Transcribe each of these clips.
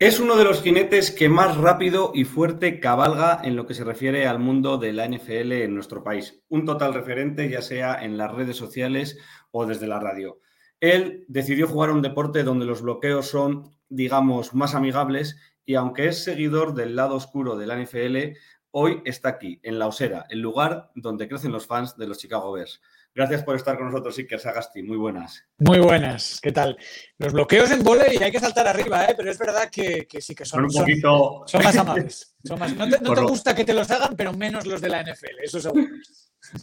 Es uno de los jinetes que más rápido y fuerte cabalga en lo que se refiere al mundo de la NFL en nuestro país. Un total referente, ya sea en las redes sociales o desde la radio. Él decidió jugar un deporte donde los bloqueos son, digamos, más amigables y aunque es seguidor del lado oscuro de la NFL, hoy está aquí, en La Osera, el lugar donde crecen los fans de los Chicago Bears. Gracias por estar con nosotros, Iker Sagasti. Muy buenas. Muy buenas, ¿qué tal? Los bloqueos en volei hay que saltar arriba, ¿eh? pero es verdad que, que sí que son, un poquito... son más amables. Son más- no te, no te gusta que te los hagan, pero menos los de la NFL, eso seguro.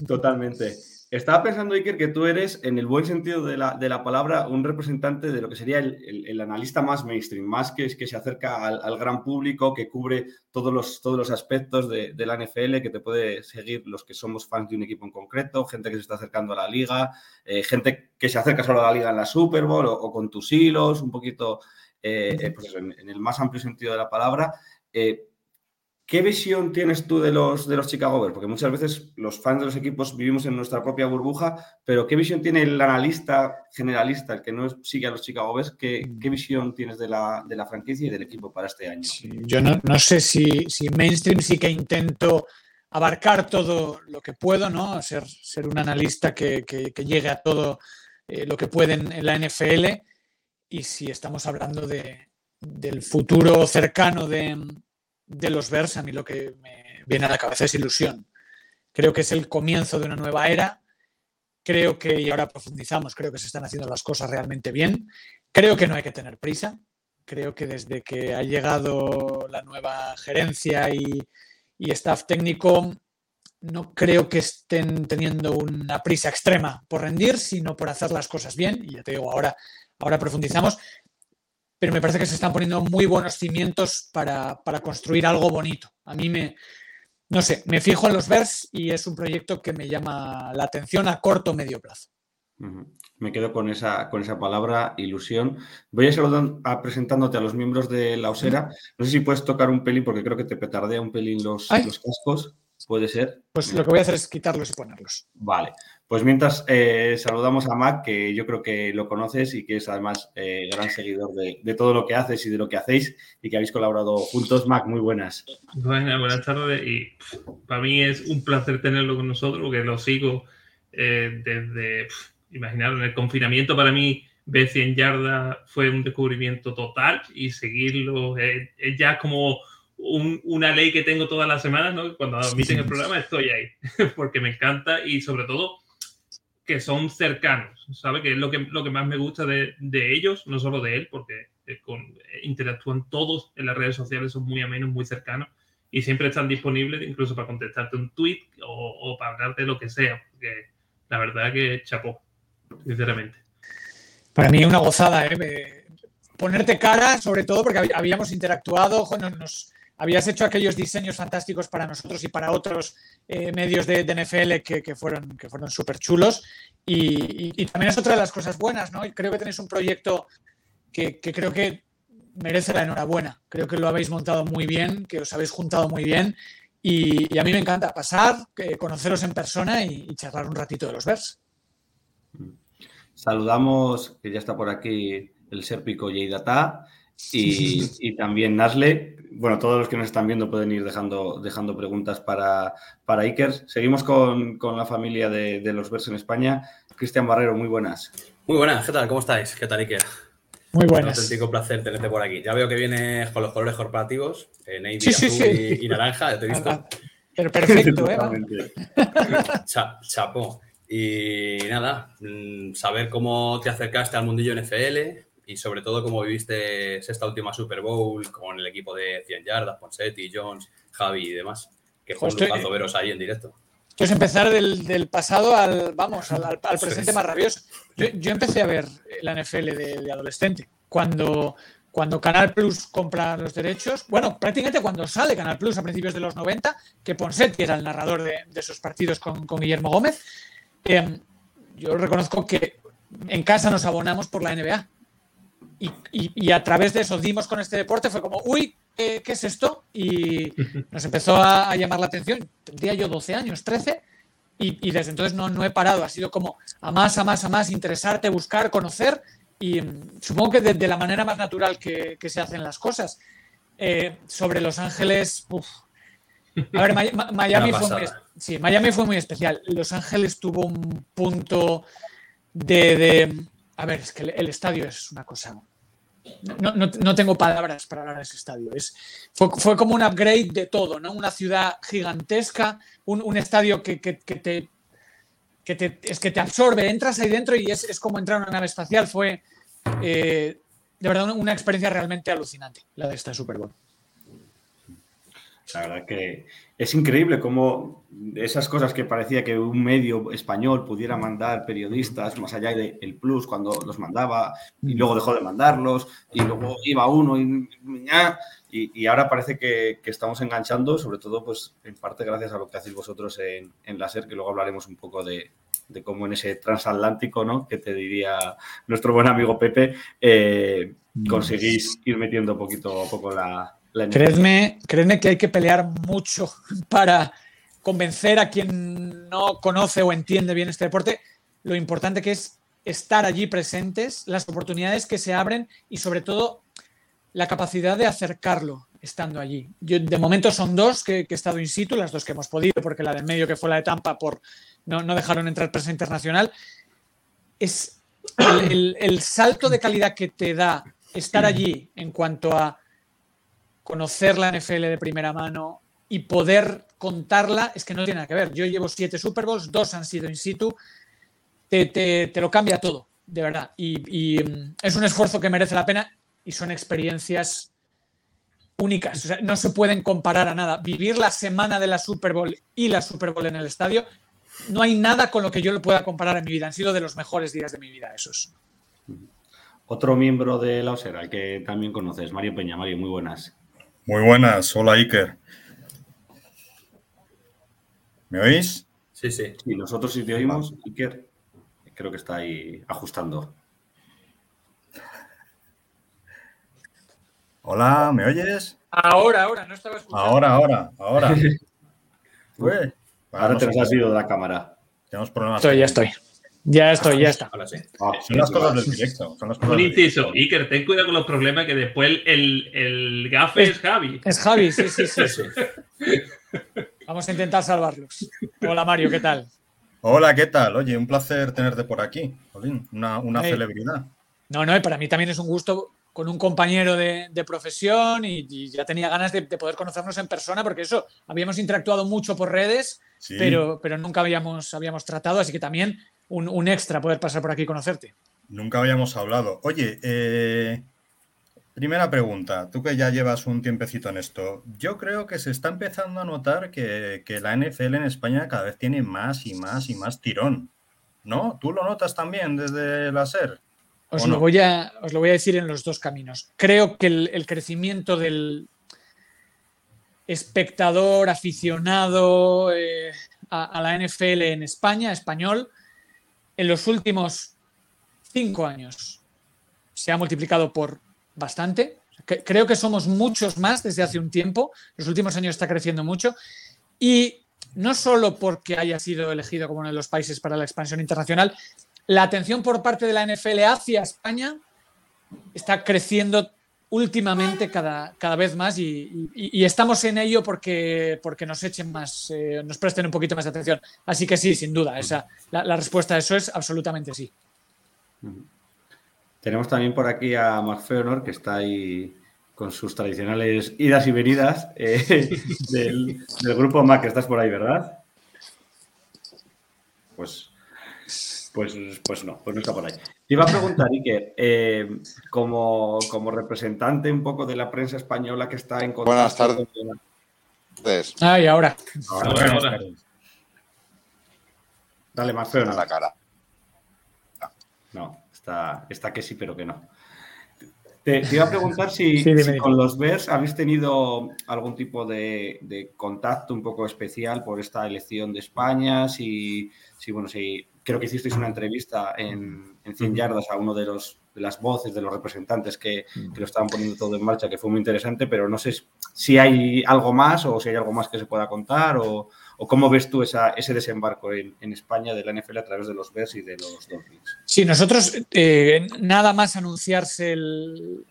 Totalmente. Estaba pensando, Iker, que tú eres, en el buen sentido de la, de la palabra, un representante de lo que sería el, el- analista más mainstream, más que, que se acerca al, al gran público, que cubre todos los, todos los aspectos de, la NFL, que te puede seguir los que somos fans de un equipo en concreto, gente que se está acercando a la liga, eh, gente que se acerca solo a la liga en la Super Bowl o, con tus hilos, un poquito, eh, eh, pues en, el más amplio sentido de la palabra. ¿Qué visión tienes tú de los, de los Chicago Bears? Porque muchas veces los fans de los equipos vivimos en nuestra propia burbuja, pero ¿qué visión tiene el analista generalista, el que no sigue a los Chicago Bears? ¿Qué, qué visión tienes de la, de la franquicia y del equipo para este año? Sí, yo no, no sé si, si mainstream sí que intento abarcar todo lo que puedo, ¿no? Ser, ser un analista que, que- que llegue a todo eh, lo que puede en, en la NFL. Y si estamos hablando de, del futuro cercano de, de los Bears, a mí lo que me viene a la cabeza es ilusión. Creo que es el comienzo de una nueva era. Creo que, y ahora profundizamos, creo que se están haciendo las cosas realmente bien. Creo que no hay que tener prisa. Creo que desde que ha llegado la nueva gerencia y, y staff técnico, no creo que estén teniendo una prisa extrema por rendir, sino por hacer las cosas bien. Y ya te digo, ahora, ahora profundizamos. Pero me parece que se están poniendo muy buenos cimientos para, para construir algo bonito. A mí me, no sé, me fijo en los Bears y es un proyecto que me llama la atención a corto o medio plazo. Me quedo con esa, con esa palabra, ilusión. Voy a saludar a presentándote a los miembros de la Osera. No sé si puedes tocar un pelín, porque creo que te petardea un pelín los, los cascos. Puede ser. Pues lo que voy a hacer es quitarlos y ponerlos. Vale, pues mientras eh, saludamos a Mac, que yo creo que lo conoces y que es además eh, gran seguidor de, de todo lo que haces y de lo que hacéis y que habéis colaborado juntos. Mac, muy buenas. Buenas, buenas tardes y pff, para mí es un placer tenerlo con nosotros porque lo sigo eh, desde, pff, imaginaros, en el confinamiento para mí ver 100 yardas fue un descubrimiento total y seguirlo es ya como un- una ley que tengo todas las semanas, ¿no? Cuando admiten el programa estoy ahí porque me encanta y sobre todo que son cercanos, ¿sabes? Que es lo que, lo que más me gusta de, de ellos, no solo de él, porque eh, eh, interactúan todos en las redes sociales, son muy amenos, muy cercanos y siempre están disponibles incluso para contestarte un tweet o, para hablarte de lo que sea, porque la verdad que chapó, sinceramente. Para mí una gozada, ¿eh? Ponerte cara, sobre todo porque hab- habíamos interactuado, nos- habías hecho aquellos diseños fantásticos para nosotros y para otros eh, medios de, de NFL que, fueron, que fueron súper chulos. Y, también es otra de las cosas buenas, ¿no? Y creo que tenéis un proyecto que, creo que merece la enhorabuena. Creo que lo habéis montado muy bien, que os habéis juntado muy bien. Y, a mí me encanta pasar, eh, conoceros en persona y, charlar un ratito de los Bears. Saludamos, que ya está por aquí el Serpico Yeidata y, y también Nasle. Bueno, todos los que nos están viendo pueden ir dejando, dejando preguntas para, para Iker. Seguimos con, con la familia de, de los Bears en España. Cristian Barrero, muy buenas. Muy buenas, ¿qué tal? ¿Cómo estáis? ¿Qué tal, Iker? Muy Un buenas. auténtico placer tenerte por aquí. Ya veo que vienes con los colores corporativos, eh, navy, Sí, azul sí. Y, y naranja, ya te he visto. Pero perfecto, ¿eh? Cha- chapo. Y nada, mm, saber cómo te acercaste al mundillo NFL, y sobre todo cómo viviste esta última Super Bowl con el equipo de 100 yardas, Ponsetti, Jones, Javi y demás. Que fue un Justo- lujazo veros ahí en directo. Entonces empezar del, del pasado al, vamos, al, al- al presente más rabioso. Yo, yo empecé a ver la NFL de, de adolescente. Cuando, cuando Canal Plus compra los derechos, bueno, prácticamente cuando sale Canal Plus a principios de los 90, que Ponsetti era el narrador de, de esos partidos con, con Guillermo Gómez, eh, yo reconozco que en casa nos abonamos por la NBA. Y, y- y a través de eso dimos con este deporte, fue como, uy, ¿qué, qué es esto? Y nos empezó a, a llamar la atención. Tendría yo 12 años, 13, y, y desde entonces no, no he parado. Ha sido como a más, a más, a más, interesarte, buscar, conocer, y mm, supongo que de, de la manera más natural que, que se hacen las cosas. Eh, sobre Los Ángeles, uf. A ver, Miami fue, muy, sí, Miami fue muy especial. Los Ángeles tuvo un punto de, de- a ver, es que el, estadio es una cosa. No, no- no tengo palabras para hablar de ese estadio. Es, fue, fue como un upgrade de todo, ¿no? Una ciudad gigantesca, un, estadio que, que- te, que te- es que te absorbe, entras ahí dentro y es, es como entrar en una nave espacial. Fue eh, de verdad una, una experiencia realmente alucinante, la de esta Super Bowl. La verdad que es increíble cómo esas cosas que parecía que un medio español pudiera mandar periodistas más allá del el plus cuando los mandaba y luego dejó de mandarlos y luego iba uno y, y, y ahora parece que, que estamos enganchando, sobre todo pues en parte gracias a lo que hacéis vosotros en, en la SER, que luego hablaremos un poco de, de cómo en ese transatlántico, ¿no? Que te diría nuestro buen amigo Pepe, eh, conseguís ir metiendo poquito a poco la... la Creedme, creedme que hay que pelear mucho para convencer a quien no conoce o entiende bien este deporte lo importante que es estar allí presentes, las oportunidades que se abren y sobre todo la capacidad de acercarlo estando allí. Yo, de momento son dos que, he estado in situ, las dos que hemos podido, porque la de en medio que fue la de Tampa por no, no dejaron entrar prensa internacional. Es el salto de calidad que te da estar allí en cuanto a conocer la NFL de primera mano y poder contarla, es que no tiene nada que ver. Yo llevo siete Super Bowls, dos han sido in situ, te, te- te lo cambia todo, de verdad. Y, mm, es un esfuerzo que merece la pena y son experiencias únicas. O sea, no se pueden comparar a nada. Vivir la semana de la Super Bowl y la Super Bowl en el estadio, no hay nada con lo que yo lo pueda comparar en mi vida. Han sido de los mejores días de mi vida esos. Otro miembro de la Osera, al que también conoces, Mario Peña. Mario, muy buenas. Muy buenas, hola Iker. ¿Me oís? Sí, sí. Y nosotros si te oímos, Iker, creo que está ahí ajustando. Hola, ¿me oyes? Ahora, ahora, no estaba escuchando. Ahora, ahora, ahora. Ué, Ahora no te nos has ido de la cámara. Tenemos problemas. Estoy, ya estoy. Ya estoy, ya está. Ahora sí. Ah, Son las cosas del directo. Son las cosas Un del inciso, directo. Iker, ten cuidado con los problemas que después el, el, gafe es Javi. Es Javi, sí, sí, sí. Sí. Vamos a intentar salvarlos. Hola Mario, ¿qué tal? Hola, ¿qué tal? Oye, un placer tenerte por aquí, Jolín, una, una Hey. celebridad. No, no, y para mí también es un gusto con un compañero de, de profesión y, y ya tenía ganas de, de poder conocernos en persona porque eso, habíamos interactuado mucho por redes, Sí. pero, pero nunca habíamos, habíamos tratado, así que también un, un extra poder pasar por aquí y conocerte. Nunca habíamos hablado. Oye, eh, primera pregunta, tú que ya llevas un tiempecito en esto, yo creo que se está empezando a notar que, que la NFL en España cada vez tiene más y más y más tirón, ¿no? ¿Tú lo notas también desde la SER? Os ¿O lo, voy a, os lo voy a decir en los dos caminos. Creo que el, el crecimiento del espectador, aficionado eh, a, a la NFL en España, español, en los últimos cinco años se ha multiplicado por bastante. Creo que somos muchos más desde hace un tiempo. Los últimos años está creciendo mucho. Y no solo porque haya sido elegido como uno de los países para la expansión internacional, la atención por parte de la NFL hacia España está creciendo últimamente cada, cada vez más y, y- y estamos en ello porque, porque nos echen más, eh, nos presten un poquito más de atención. Así que sí, sin duda, esa, la, la respuesta a eso es absolutamente sí. Tenemos también por aquí a Mark Feonor, que está ahí con sus tradicionales idas y venidas eh, del, del grupo Mac. Estás por ahí, ¿verdad? Pues Pues, pues no, pues no está por ahí. Te iba a preguntar, Iker, eh, como, como representante un poco de la prensa española que está en Buenas contacto tardes. con- Ah, y ahora. Ahora, Ahora, buenas ahora. tardes. Dale más feo, En no. la cara. No, está, está que sí, pero que no. Te, te iba a preguntar si, Sí, con los Bears habéis tenido algún tipo de, de contacto un poco especial por esta elección de España, si, si bueno, si creo que hicisteis una entrevista en, en 100 yardas a uno de los de las voces de los representantes que, que lo estaban poniendo todo en marcha, que fue muy interesante, pero no sé si hay algo más o si hay algo más que se pueda contar o, o cómo ves tú esa- ese desembarco en, en España de la NFL a través de los Bears y de los Dolphins. Sí, nosotros, eh, nada más anunciarse el-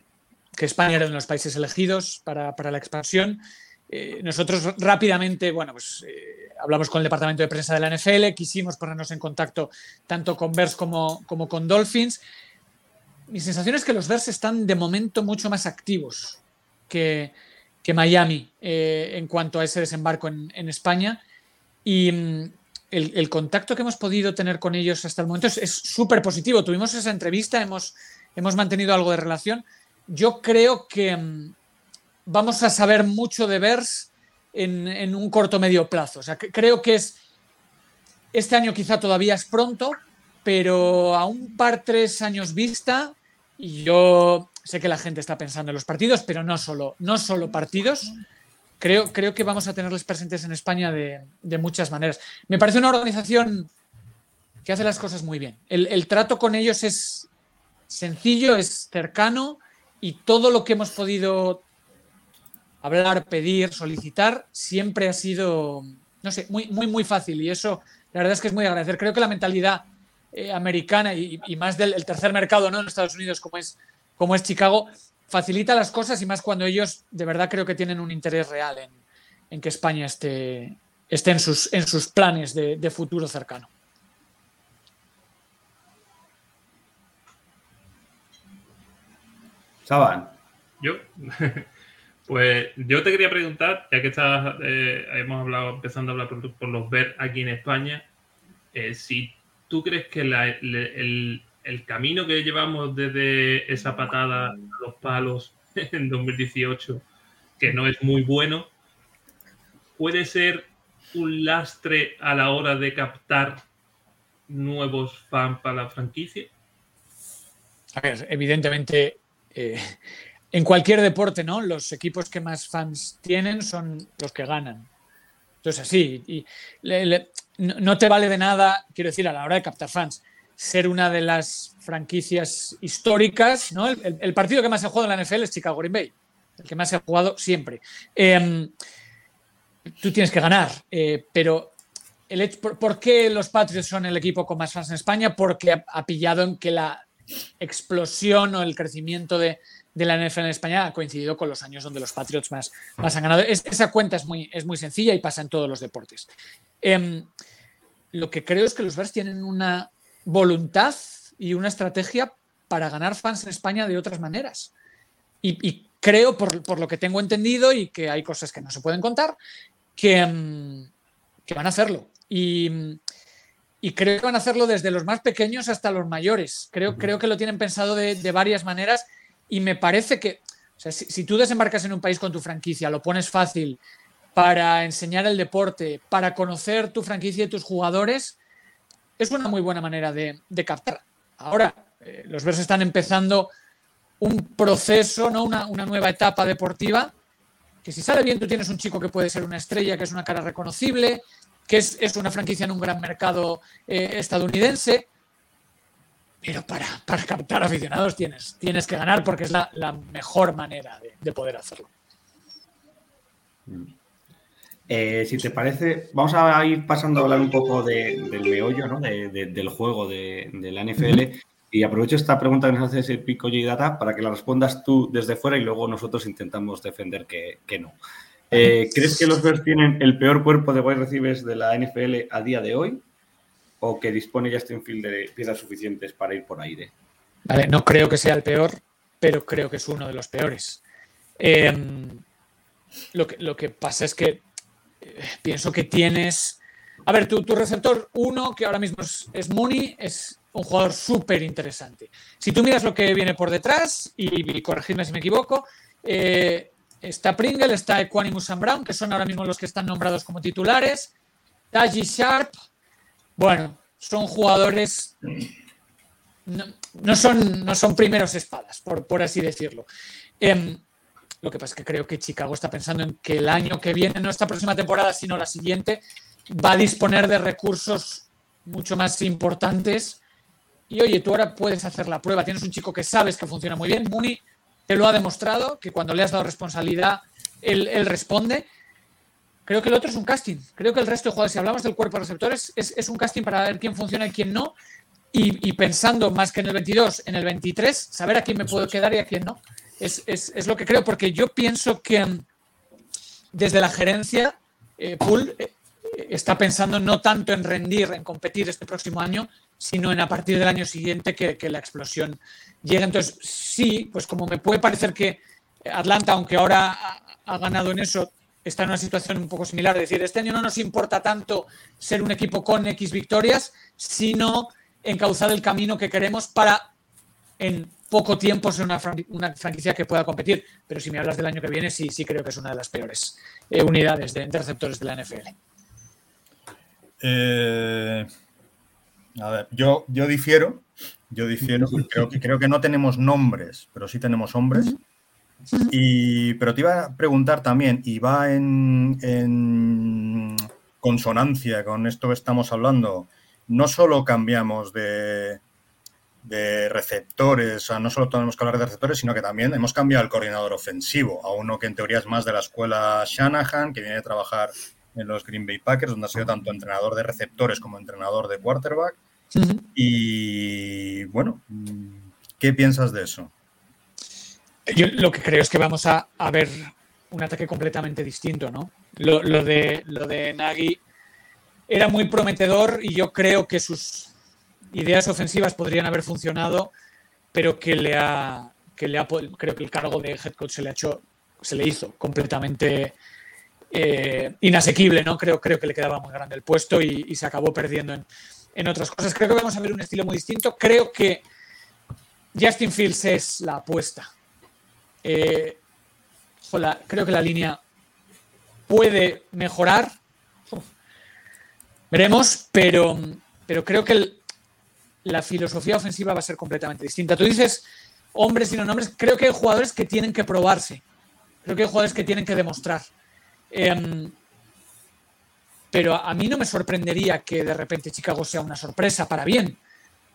que España era uno de los países elegidos para, para la expansión, eh, nosotros rápidamente, bueno, pues eh, hablamos con el departamento de prensa de la NFL, quisimos ponernos en contacto tanto con Bears como, como con Dolphins. Mi sensación es que los Bears están de momento mucho más activos que, que Miami eh, en cuanto a ese desembarco en, en España. Y mm, el, el contacto que hemos podido tener con ellos hasta el momento es súper positivo. Tuvimos esa entrevista, hemos, hemos mantenido algo de relación. Yo creo que mm, vamos a saber mucho de Bears en, un corto medio plazo. O sea, creo que es este año quizá todavía es pronto, pero a un par, tres años vista, y yo sé que la gente está pensando en los partidos, pero no solo, no solo partidos. Creo, creo que vamos a tenerles presentes en España de, muchas maneras. Me parece una organización que hace las cosas muy bien. El trato con ellos es sencillo, es cercano y todo lo que hemos podido hablar, pedir, solicitar, siempre ha sido, no sé, muy, muy, muy fácil. Y eso, la verdad es que es muy agradecer. Creo que la mentalidad eh, americana y, y más del el tercer mercado ¿no? en Estados Unidos, como es, como es Chicago, facilita las cosas y más cuando ellos de verdad creo que tienen un interés real en, en que España esté, esté en, sus, en sus planes de, de futuro cercano. Saban. Yo, pues yo te quería preguntar, ya que estás, eh, hemos hablado, empezando a hablar por, los ver aquí en España, eh, si tú crees que el camino que llevamos desde esa patada a los palos en 2018, que no es muy bueno, puede ser un lastre a la hora de captar nuevos fans para la franquicia. A ver, evidentemente, eh, en cualquier deporte, ¿no? Los equipos que más fans tienen son los que ganan. Entonces, así, y no, te vale de nada, quiero decir, a la hora de captar fans, ser una de las franquicias históricas, ¿no? El, partido que más se ha jugado en la NFL es Chicago Green Bay, el que más se ha jugado siempre. Em, tú tienes que ganar, eh, pero el por, qué los Patriots son el equipo con más fans en España? Porque ha pillado en que la explosión o el crecimiento de, de la NFL en España ha coincidido con los años donde los Patriots más, más han ganado. Es- esa cuenta es muy, es muy sencilla y pasa en todos los deportes. Em, lo que creo es que los Bears tienen una voluntad y una estrategia para ganar fans en España de otras maneras. Y, y creo, por, por lo que tengo entendido, y que hay cosas que no se pueden contar, que, em, que van a hacerlo. Y, y creo que van a hacerlo desde los más pequeños hasta los mayores. Creo, creo que lo tienen pensado de, de varias maneras y me parece que, o sea, si, tú desembarcas en un país con tu franquicia, lo pones fácil para enseñar el deporte, para conocer tu franquicia y tus jugadores, es una muy buena manera de, de captar. Ahora, eh, los Bears están empezando un proceso, ¿no? una, una nueva etapa deportiva, que si sale bien tú tienes un chico que puede ser una estrella, que es una cara reconocible, que es, es una franquicia en un gran mercado eh, estadounidense, pero para, para captar aficionados tienes, tienes que ganar porque es la, mejor manera de, de poder hacerlo. Eh, si te parece, vamos a ir pasando a hablar un poco de- del meollo, ¿no? De- de- del juego de, la NFL. Y aprovecho esta pregunta que nos hace ese Pico J Data para que la respondas tú desde fuera y luego nosotros intentamos defender que, que no. Eh, ¿Crees que los Bears tienen el peor cuerpo de wide receivers de la NFL a día de hoy? ¿O que dispone Justin Field de piezas suficientes para ir por aire? Vale, no creo que sea el peor, pero creo que es uno de los peores. Eh, lo, que, lo que pasa es que eh, pienso que tienes A ver, tu, tu receptor 1, que ahora mismo es, es Mooney, es un jugador súper interesante. Si tú miras lo que viene por detrás, y, y corregidme si me equivoco, eh, está Pringle, está Equanimus and Brown, que son ahora mismo los que están nombrados como titulares, Taji Sharp, bueno, son jugadores, no, no son, no son primeros espadas, por, por así decirlo. Em, lo que pasa es que creo que Chicago está pensando en que el año que viene, no esta próxima temporada, sino la siguiente, va a disponer de recursos mucho más importantes. Y oye, tú ahora puedes hacer la prueba. Tienes un chico que sabes que funciona muy bien. Mooney te lo ha demostrado, que cuando le has dado responsabilidad, él, él responde. Creo que el otro es un casting. Creo que el resto de jugadores, si hablamos del cuerpo de receptores, es, es un casting para ver quién funciona y quién no. Y, y, pensando más que en el 22, en el 23, saber a quién me puedo quedar y a quién no. Es, es, es lo que creo, porque yo pienso que mm, desde la gerencia, eh, Pool eh, está pensando no tanto en rendir, en competir este próximo año, sino en a partir del año siguiente que, que la explosión llegue. Entonces, sí, pues como me puede parecer que Atlanta, aunque ahora ha, ha ganado en eso, está en una situación un poco similar. Es decir, este año no nos importa tanto ser un equipo con X victorias, sino encauzar el camino que queremos para en poco tiempo ser una, fran una, franquicia que pueda competir. Pero si me hablas del año que viene, sí, sí creo que es una de las peores eh, unidades de receptores de la NFL. Eh, a ver, yo, yo difiero. Yo difiero. Creo que, creo que no tenemos nombres, pero sí tenemos hombres. Y, pero te iba a preguntar también, y va en, en consonancia con esto que estamos hablando, no solo cambiamos de, de, receptores, o sea, no solo tenemos que hablar de receptores, sino que también hemos cambiado el coordinador ofensivo a uno que en teoría es más de la escuela Shanahan, que viene a trabajar en los Green Bay Packers, donde ha sido tanto entrenador de receptores como entrenador de quarterback. Uh -huh. Y bueno, ¿qué piensas de eso? Yo lo que creo es que vamos a, a ver un ataque completamente distinto, ¿no? Lo, lo, de, lo de Nagy era muy prometedor y yo creo que sus ideas ofensivas podrían haber funcionado, pero que le ha, que le ha creo que el cargo de head coach se le ha hecho, se le hizo completamente eh, inasequible, ¿no? Creo, creo que le quedaba muy grande el puesto y, y se acabó perdiendo en, en, otras cosas. Creo que vamos a ver un estilo muy distinto. Creo que Justin Fields es la apuesta. Eh, creo que la línea puede mejorar. Veremos, pero, pero creo que la filosofía ofensiva va a ser completamente distinta. Tú dices hombres y no nombres, creo que hay jugadores que tienen que probarse. Creo que hay jugadores que tienen que demostrar. Eh, pero a mí no me sorprendería que de repente Chicago sea una sorpresa para bien.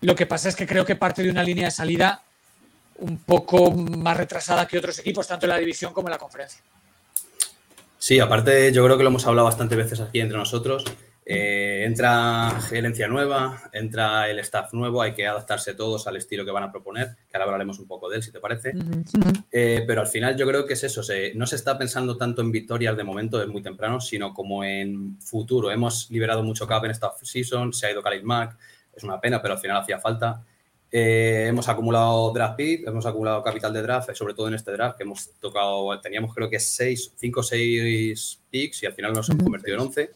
Lo que pasa es que creo que parte de una línea de salida un poco más retrasada que otros equipos, tanto en la división como en la conferencia. Sí, aparte yo creo que lo hemos hablado bastantes veces aquí entre nosotros. Eh, entra gerencia nueva, entra el staff nuevo, hay que adaptarse todos al estilo que van a proponer, que ahora hablaremos un poco de él, si te parece. Uh -huh. eh, pero al final yo creo que es eso, se, no se está pensando tanto en victorias de momento, es muy temprano, sino como en futuro. Hemos liberado mucho cap en esta season, se ha ido Khalid Mack, es una pena, pero al final hacía falta. Eh, hemos acumulado draft pick, hemos acumulado capital de draft, sobre todo en este draft, que hemos tocado, teníamos creo que 5 o 6 picks y al final nos hemos convertido en 11.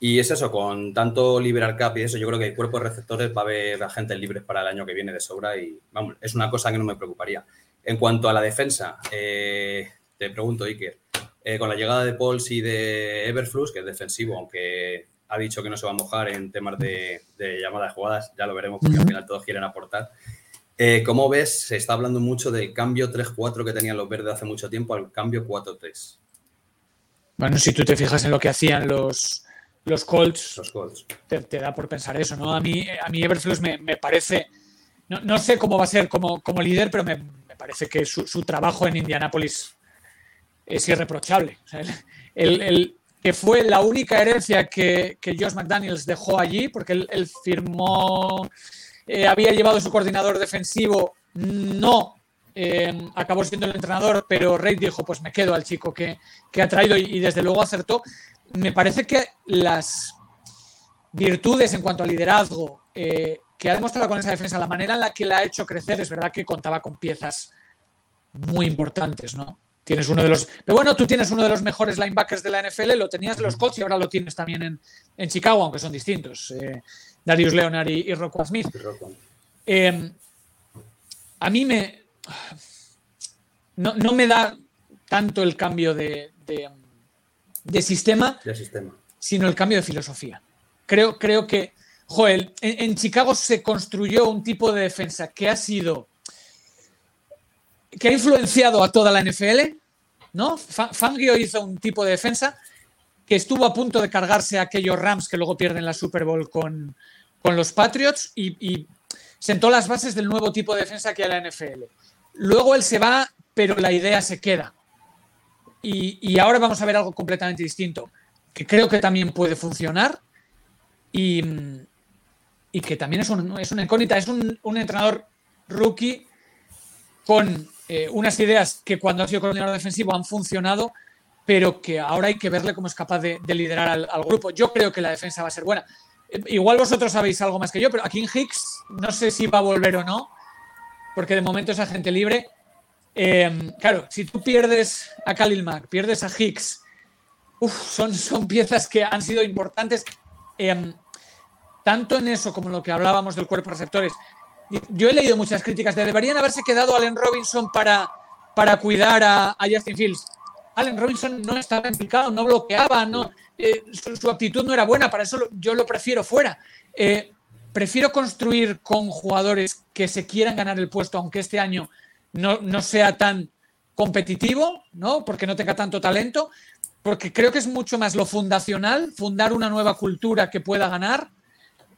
Y es eso, con tanto liberar cap y eso, yo creo que el cuerpo de receptores va a haber agentes libres para el año que viene de sobra y vamos, es una cosa que no me preocuparía. En cuanto a la defensa, eh, te pregunto, Iker, eh, con la llegada de Pauls y de Everflux, que es defensivo, aunque ha dicho que no se va a mojar en temas de, de llamadas jugadas, ya lo veremos porque al final todos quieren aportar. Eh, como ves, se está hablando mucho del cambio 3-4 que tenían los verdes hace mucho tiempo al cambio 4-3. Bueno, si tú te fijas en lo que hacían los, los Colts, los Colts. Te, te, da por pensar eso, ¿no? A mí, a mí Everflux me, me parece, no, no, sé cómo va a ser como, como líder, pero me, me parece que su, su, trabajo en Indianápolis es irreprochable. O sea, el, el, el, que fue la única herencia que, que Josh McDaniels dejó allí, porque él, firmó, eh, había llevado su coordinador defensivo, no eh, acabó siendo el entrenador, pero Reid dijo, pues me quedo al chico que, que ha traído y, y, desde luego acertó. Me parece que las virtudes en cuanto a liderazgo eh, que ha demostrado con esa defensa, la manera en la que la ha hecho crecer, es verdad que contaba con piezas muy importantes, ¿no? Tienes uno de los. Pero bueno, tú tienes uno de los mejores linebackers de la NFL, lo tenías de los Colts y ahora lo tienes también en, en Chicago, aunque son distintos. eh, Darius Leonard y, y Roquan Smith. Eh, a mí me. No, no me da tanto el cambio de, de- de sistema, sistema. sino el cambio de filosofía. Creo, creo que, Joel, en, en Chicago se construyó un tipo de defensa que ha sido, que ha influenciado a toda la NFL, ¿no? Fa- Fangio hizo un tipo de defensa que estuvo a punto de cargarse a aquellos Rams que luego pierden la Super Bowl con, con los Patriots y, sentó las bases del nuevo tipo de defensa que hay en la NFL. Luego él se va, pero la idea se queda. Y, y ahora vamos a ver algo completamente distinto, que creo que también puede funcionar y, y que también es, un, es una incógnita. Es un, un entrenador rookie con eh, unas ideas que cuando ha sido coordinador defensivo han funcionado, pero que ahora hay que verle cómo es capaz de, de liderar al, grupo. Yo creo que la defensa va a ser buena. Eh, Igual vosotros sabéis algo más que yo, pero aquí en Hicks no sé si va a volver o no, porque de momento es agente libre. Eh, claro, si tú pierdes a Khalil Mack, pierdes a Hicks, uf, son, son piezas que han sido importantes, tanto en eso como en lo que hablábamos del cuerpo receptores. Yo he leído muchas críticas de deberían haberse quedado Allen Robinson para, para cuidar a, Justin Fields. Allen Robinson no estaba implicado, no bloqueaba, no, eh, su, su actitud no era buena, para eso yo lo prefiero fuera. Eh, prefiero construir con jugadores que se quieran ganar el puesto, aunque este año no, no sea tan competitivo, ¿no? Porque no tenga tanto talento, porque creo que es mucho más lo fundacional, fundar una nueva cultura que pueda ganar,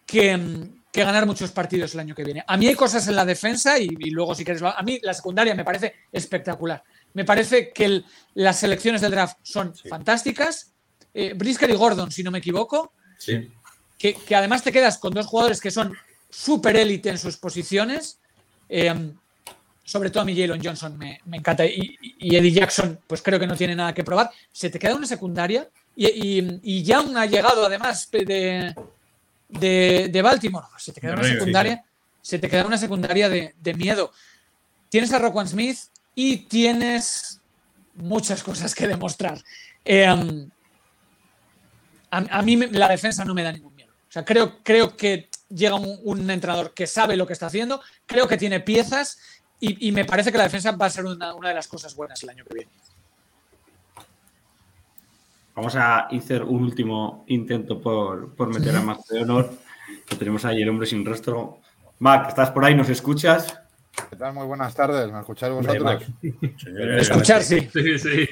que, mm, que ganar muchos partidos el año que viene. A mí hay cosas en la defensa y, y luego si quieres, a mí la secundaria me parece espectacular. Me parece que el- las selecciones del draft son fantásticas. Eh, Brisker y Gordon, si no me equivoco, Sí. que, que además te quedas con dos jugadores que son súper élite en sus posiciones. Eh, sobre todo a mí Jalen Johnson me, me encanta. Y, y Eddie Jackson, pues creo que no tiene nada que probar. Se te queda una secundaria y, y, y Young ha llegado además de, de, de Baltimore. Se te queda una secundaria. Se te queda una secundaria de, de miedo. Tienes a Roquan Smith y tienes muchas cosas que demostrar. Eh, a, a mí la defensa no me da ningún miedo. O sea, creo, creo que llega un, un entrenador que sabe lo que está haciendo, creo que tiene piezas y, y me parece que la defensa va a ser una, una de las cosas buenas el año que viene. Vamos a hacer un último intento por, por meter a Mac de honor. Que tenemos ahí el hombre sin rostro. Mac, ¿estás por ahí? ¿Nos escuchas? ¿Qué tal? Muy buenas tardes. ¿Me escucháis vosotros? Escuchar, sí. Sí, sí.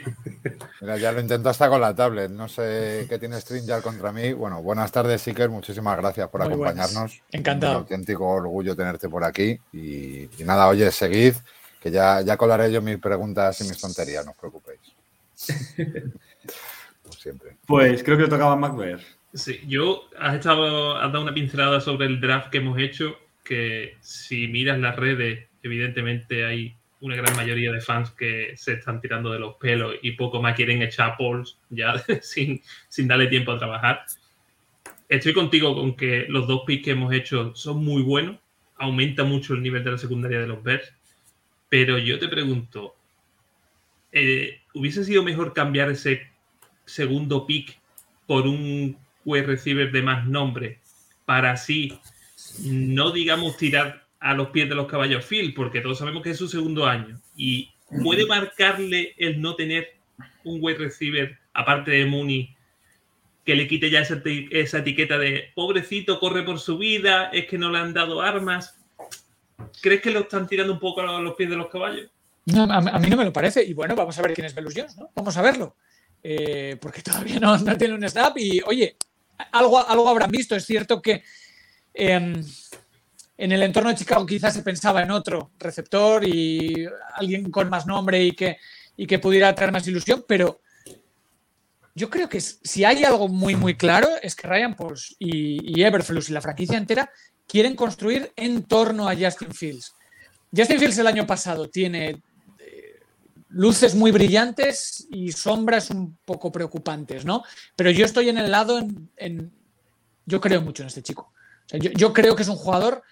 Mira, ya lo intento hasta con la tablet. No sé qué tiene StreamYard contra mí. Bueno, buenas tardes, Iker. Muchísimas gracias por Muy buenas. acompañarnos. Encantado. Un auténtico orgullo tenerte por aquí. Y, y nada, oye, seguid, que ya, ya colaré yo mis preguntas y mis tonterías, no os preocupéis. Siempre. Pues creo que le tocaba a Mac ver. Sí, yo has estado, has dado una pincelada sobre el draft que hemos hecho, que si miras las redes, evidentemente hay una gran mayoría de fans que se están tirando de los pelos y poco más quieren echar polls ya sin, sin darle tiempo a trabajar. Estoy contigo con que los dos picks que hemos hecho son muy buenos, aumenta mucho el nivel de la secundaria de los Bears, pero yo te pregunto, eh, ¿hubiese sido mejor cambiar ese segundo pick por un wide receiver de más nombre para así no digamos tirar a los pies de los caballos Phil, porque todos sabemos que es su segundo año y puede marcarle el no tener un wide receiver aparte de Mooney que le quite ya esa, esa etiqueta de pobrecito, corre por su vida, es que no le han dado armas. ¿Crees que lo están tirando un poco a los pies de los caballos? A, mí no me lo parece. Y bueno, vamos a ver quién es Velus ¿no? Vamos a verlo. Eh, porque todavía no, tiene un snap. Y oye, algo, algo habrán visto. Es cierto que eh, en el entorno de Chicago quizás se pensaba en otro receptor y alguien con más nombre y que, y que pudiera traer más ilusión, pero yo creo que si hay algo muy, muy claro es que Ryan Pauls y, y y la franquicia entera quieren construir en torno a Justin Fields. Justin Fields el año pasado tiene luces muy brillantes y sombras un poco preocupantes, ¿no? Pero yo estoy en el lado en, yo creo mucho en este chico. Yo, creo que es un jugador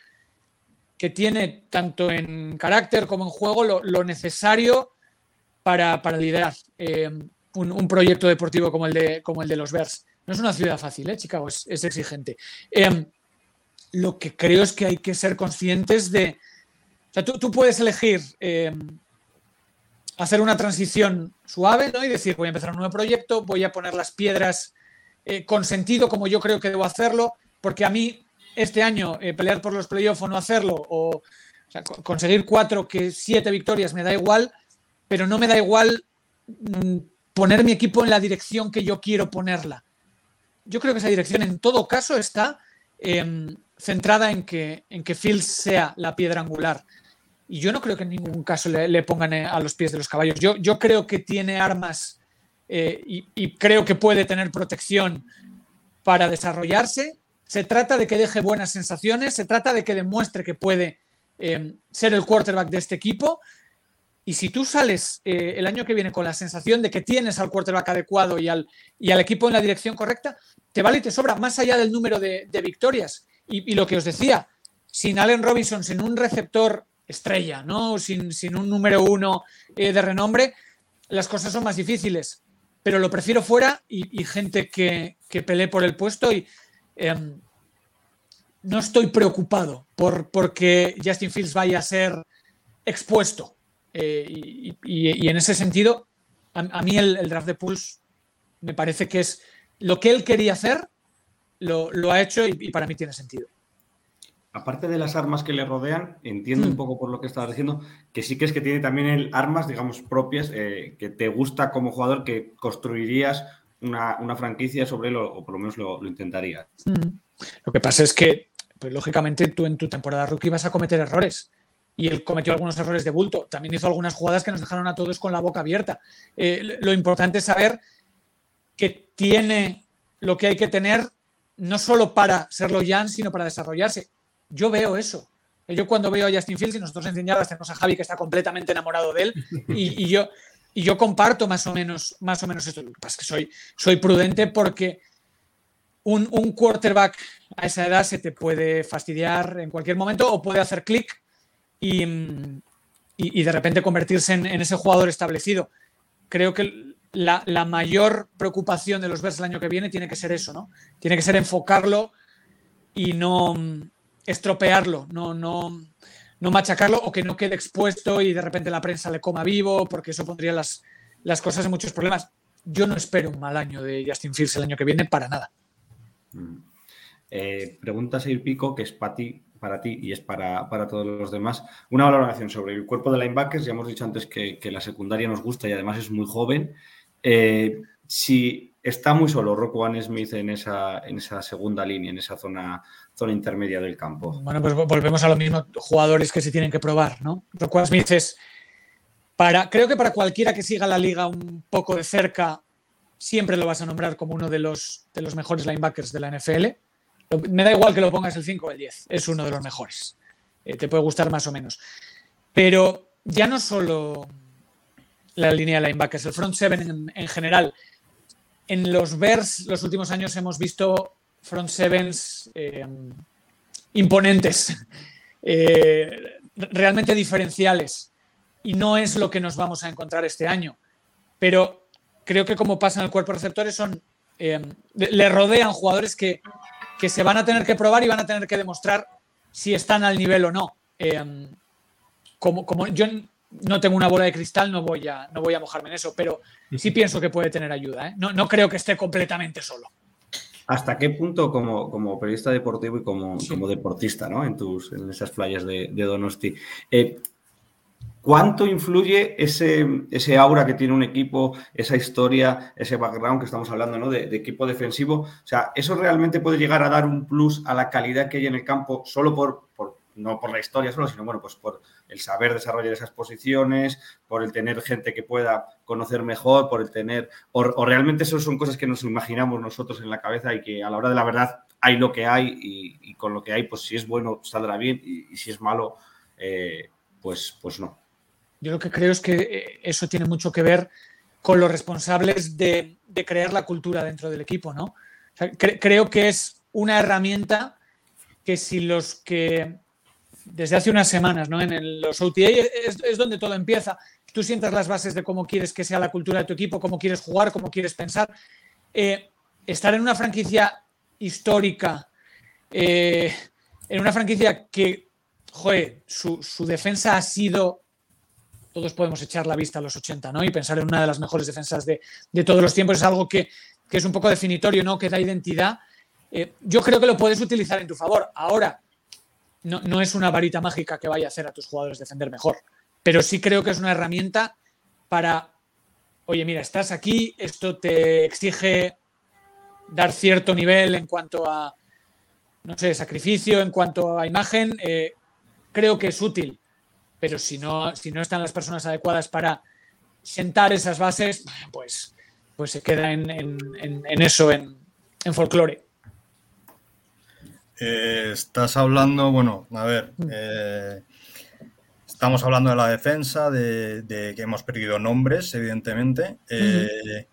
que tiene tanto en carácter como en juego lo, necesario para, para liderar eh, un, proyecto deportivo como el de, como el de los Bears. No es una ciudad fácil, ¿eh? Chicago es, es exigente. Eh, lo que creo es que hay que ser conscientes de. O sea, tú, tú puedes elegir eh, hacer una transición suave ¿no? y decir, voy a empezar un nuevo proyecto, voy a poner las piedras eh, con sentido como yo creo que debo hacerlo, porque a mí este año eh, pelear por los playoffs o no hacerlo, o, conseguir cuatro, que siete victorias me da igual, pero no me da igual mm, poner mi equipo en la dirección que yo quiero ponerla. Yo creo que esa dirección en todo caso está em, centrada en que, en que Fields sea la piedra angular. Y yo no creo que en ningún caso le, pongan a los pies de los caballos. Yo, yo creo que tiene armas eh, y, creo que puede tener protección para desarrollarse. Se trata de que deje buenas sensaciones, se trata de que demuestre que puede eh, ser el quarterback de este equipo. Y si tú sales eh, el año que viene con la sensación de que tienes al quarterback adecuado y al, y al equipo en la dirección correcta, te vale y te sobra, más allá del número de, de victorias. Y, y lo que os decía, sin Allen Robinson, sin un receptor estrella, ¿no? sin, sin un número uno eh, de renombre, las cosas son más difíciles. Pero lo prefiero fuera y, gente que, que pelee por el puesto y em, no estoy preocupado por porque Justin Fields vaya a ser expuesto. Eh, y, y- en ese sentido, a, mí el, draft de Pulse me parece que es lo que él quería hacer, lo, lo ha hecho y para mí tiene sentido. Aparte de las armas que le rodean, entiendo un Hmm. poco por lo que estabas diciendo, que sí que es que tiene también el armas, digamos, propias, eh, que te gusta como jugador, que construirías una, una franquicia sobre él, o, o por lo menos lo, lo intentarías. Mm. Lo que pasa es que, pues, lógicamente, tú en tu temporada rookie vas a cometer errores. Y él cometió algunos errores de bulto. También hizo algunas jugadas que nos dejaron a todos con la boca abierta. Eh, lo importante es saber que tiene lo que hay que tener, no solo para serlo Jan, sino para desarrollarse. Yo veo eso. Yo cuando veo a Justin Fields y nosotros en Yardas tenemos a Javi que está completamente enamorado de él y, yo, y yo comparto más o menos, más o menos esto. Que soy, soy prudente porque un, un quarterback a esa edad se te puede fastidiar en cualquier momento o puede hacer clic y, y- y de repente convertirse en, en ese jugador establecido. Creo que la, la mayor preocupación de los Bears el año que viene tiene que ser eso, ¿no? Tiene que ser enfocarlo y no estropearlo, no, no, no machacarlo o que no quede expuesto y de repente la prensa le coma vivo, porque eso pondría las, las cosas en muchos problemas. Yo no espero un mal año de Justin Fields el año que viene para nada. Mm. Eh, pregunta Seir Pico, que es para ti, para ti y es para, para todos los demás. Una valoración sobre el cuerpo de linebackers. Ya hemos dicho antes que, que la secundaria nos gusta y además es muy joven. Eh, si está muy solo Rockwell Smith en esa, en esa segunda línea, en esa zona, zona intermedia del campo. Bueno, pues vo- volvemos a lo mismo, jugadores que se tienen que probar, ¿no? Rockwell Smith es para, creo que para cualquiera que siga la liga un poco de cerca, siempre lo vas a nombrar como uno de los, de los mejores linebackers de la NFL. Me da igual que lo pongas el 5 o el 10, es uno de los mejores. Eh, te puede gustar más o menos. Pero ya no solo la línea de linebackers, el front seven en, en general. En los Bears, los últimos años hemos visto front sevens eh, imponentes, eh, realmente diferenciales. Y no es lo que nos vamos a encontrar este año. Pero creo que como pasa en el cuerpo de receptores, son, eh, le rodean jugadores que, que se van a tener que probar y van a tener que demostrar si están al nivel o no. Como, como yo no tengo una bola de cristal, no voy a, no voy a mojarme en eso, pero sí pienso que puede tener ayuda. ¿eh? No, no creo que esté completamente solo. ¿Hasta qué punto como, como periodista deportivo y como, como deportista ¿no? en, tus, en esas playas de, de Donosti? eh, ¿Cuánto influye ese, ese aura que tiene un equipo, esa historia, ese background que estamos hablando ¿no? de, de equipo defensivo? O sea, ¿eso realmente puede llegar a dar un plus a la calidad que hay en el campo solo por, por no por la historia solo, sino bueno, pues por el saber desarrollar esas posiciones, por el tener gente que pueda conocer mejor, por el tener, o, realmente eso son cosas que nos imaginamos nosotros en la cabeza y que a la hora de la verdad hay lo que hay y, con lo que hay, pues si es bueno saldrá bien y, si es malo, eh, pues, pues no. Yo lo que creo es que eh, eso tiene mucho que ver con los responsables de, crear la cultura dentro del equipo, ¿no? Creo que es una herramienta que si los que desde hace unas semanas, ¿no? En los OTA es, es donde todo empieza. tú sientas las bases de cómo quieres que sea la cultura de tu equipo, cómo quieres jugar, cómo quieres pensar. Eh, estar en una franquicia histórica, eh, en una franquicia que, joder, su, defensa ha sido todos podemos echar la vista a los 80, ¿no? Y pensar en una de las mejores defensas de, todos los tiempos es algo que, que, es un poco definitorio, ¿no? Que da identidad. Eh, yo creo que lo puedes utilizar en tu favor. Ahora, no, no, es una varita mágica que vaya a hacer a tus jugadores defender mejor, pero sí creo que es una herramienta para, oye, mira, estás aquí, esto te exige dar cierto nivel en cuanto a, no sé, sacrificio, en cuanto a imagen, eh, creo que es útil pero si no, si no están las personas adecuadas para sentar esas bases, pues, pues se queda en, en, en eso, en, en folclore. Eh, estás hablando, bueno, a ver, eh, estamos hablando de la defensa, de, de, que hemos perdido nombres, evidentemente. Eh, uh -huh.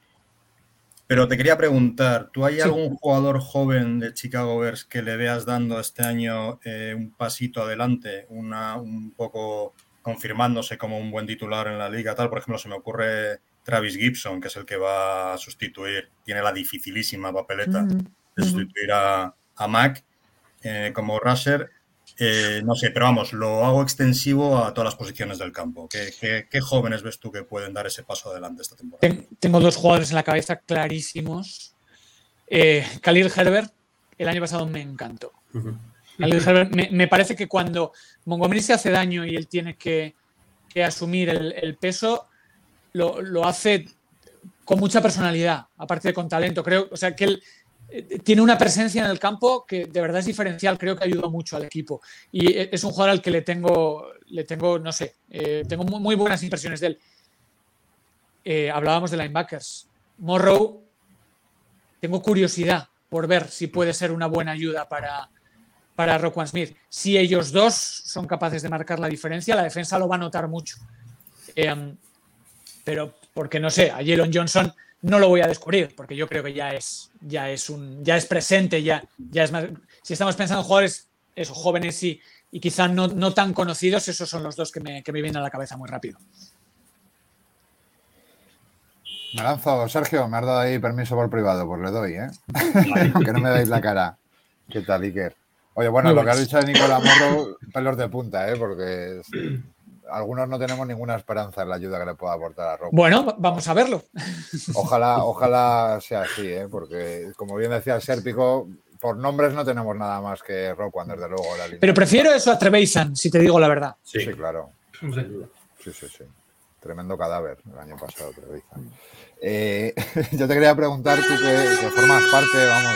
Pero te quería preguntar, ¿tú hay sí. algún jugador joven de Chicago Bears que le veas dando este año un pasito adelante, una, un poco confirmándose como un buen titular en la liga? Tal, por ejemplo, se me ocurre Travis Gibson, que es el que va a sustituir, tiene la dificilísima papeleta uh -huh. de sustituir a, a Mac eh, como rusher. Eh, no sé, pero vamos, lo hago extensivo a todas las posiciones del campo. ¿Qué, qué, qué jóvenes ves tú que pueden dar ese paso adelante esta temporada? Tengo dos jugadores en la cabeza clarísimos. Eh, Khalil Herbert, el año pasado me encantó. Uh -huh. Khalil Herbert, me, me, parece que cuando Montgomery se hace daño y él tiene que, que asumir el, el peso, lo, lo, hace con mucha personalidad, aparte de con talento. Creo, o sea, que él tiene una presencia en el campo que de verdad es diferencial, creo que ayuda mucho al equipo. Y e, es un jugador al que le tengo, le tengo no sé, eh, tengo muy, muy, buenas impresiones de él. Eh, hablábamos de linebackers. Morrow, tengo curiosidad por ver si puede ser una buena ayuda para, para Roquan Smith. Si ellos dos son capaces de marcar la diferencia, la defensa lo va a notar mucho. Eh, pero, porque no sé, a Jalen Johnson no lo voy a descubrir, porque yo creo que ya es, ya es, un, ya es presente, ya, ya es más. Si estamos pensando en jugadores eso, jóvenes y, y quizá no, no, tan conocidos, esos son los dos que me, que me vienen a la cabeza muy rápido. Me lanzo, Sergio, me has dado ahí permiso por privado, pues le doy, ¿eh? Aunque no me dais la cara. ¿Qué tal, Iker? Oye, bueno, lo que has dicho de Nicolás Morro, pelos de punta, ¿eh? Porque algunos no tenemos ninguna esperanza en la ayuda que le pueda aportar a Rob. Bueno, vamos a verlo. Ojalá, ojalá sea así, ¿eh? porque como bien decía el Sérpico, por nombres no tenemos nada más que Rob One, desde luego. La Pero prefiero eso a Trevisan, si te digo la verdad. Sí, sí claro. Sí, sí, sí. Tremendo cadáver el año pasado, Trevisan. Eh, yo te quería preguntar, tú que, que formas parte, vamos,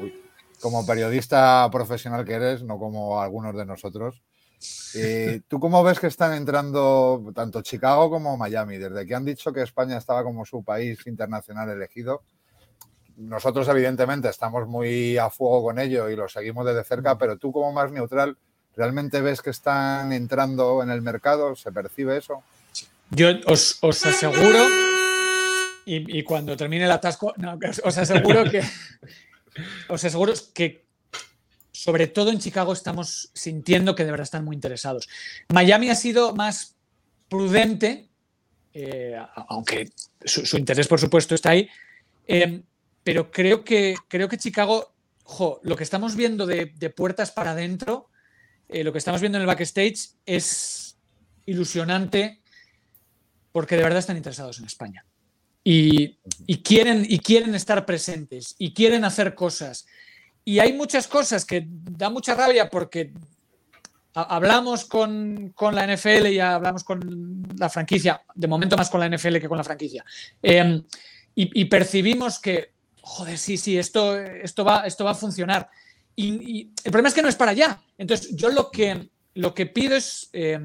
uy, como periodista profesional que eres, no como algunos de nosotros. Eh, ¿Tú cómo ves que están entrando tanto Chicago como Miami? Desde que han dicho que España estaba como su país internacional elegido, nosotros evidentemente estamos muy a fuego con ello y lo seguimos desde cerca, pero tú como más neutral, ¿realmente ves que están entrando en el mercado? ¿Se percibe eso? Yo os, os aseguro, y, y, cuando termine el atasco, no, os aseguro que os aseguro que sobre todo en Chicago estamos sintiendo que de verdad están muy interesados. Miami ha sido más prudente, eh, aunque su, interés por supuesto está ahí, eh, pero creo que, creo que Chicago, lo que estamos viendo de, de puertas para adentro, eh, lo que estamos viendo en el backstage es ilusionante porque de verdad están interesados en España. Y, y, quieren, y quieren estar presentes y quieren hacer cosas y hay muchas cosas que da mucha rabia porque hablamos con, con, la NFL y hablamos con la franquicia, de momento más con la NFL que con la franquicia, eh, y, percibimos que, joder, sí, sí, esto, esto, va, esto va a funcionar. Y, el problema es que no es para allá. Entonces, yo lo que, lo que pido es eh,